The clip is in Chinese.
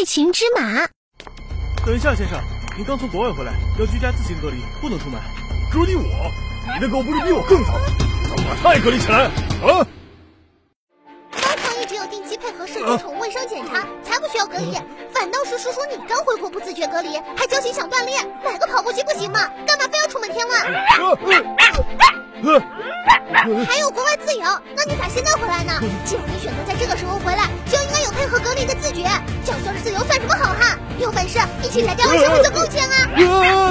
爱情之马。等一下，先生，您刚从国外回来，要居家自行隔离，不能出门。隔离我？你的狗不是比我更早？怎么把隔离起来？啊！猫堂一直有定期配合社区宠物卫生检查，才不需要隔离。反倒是叔叔你刚回国不自觉隔离，还矫情想锻炼，买个跑步机不行吗？干嘛非要出门天外？还有国外自由，那你咋现在回来呢？既然你选择在这个时候回来，该有配合隔离的自觉。叫嚣着自由算什么好汉？有本事一起来为社会做贡献啊！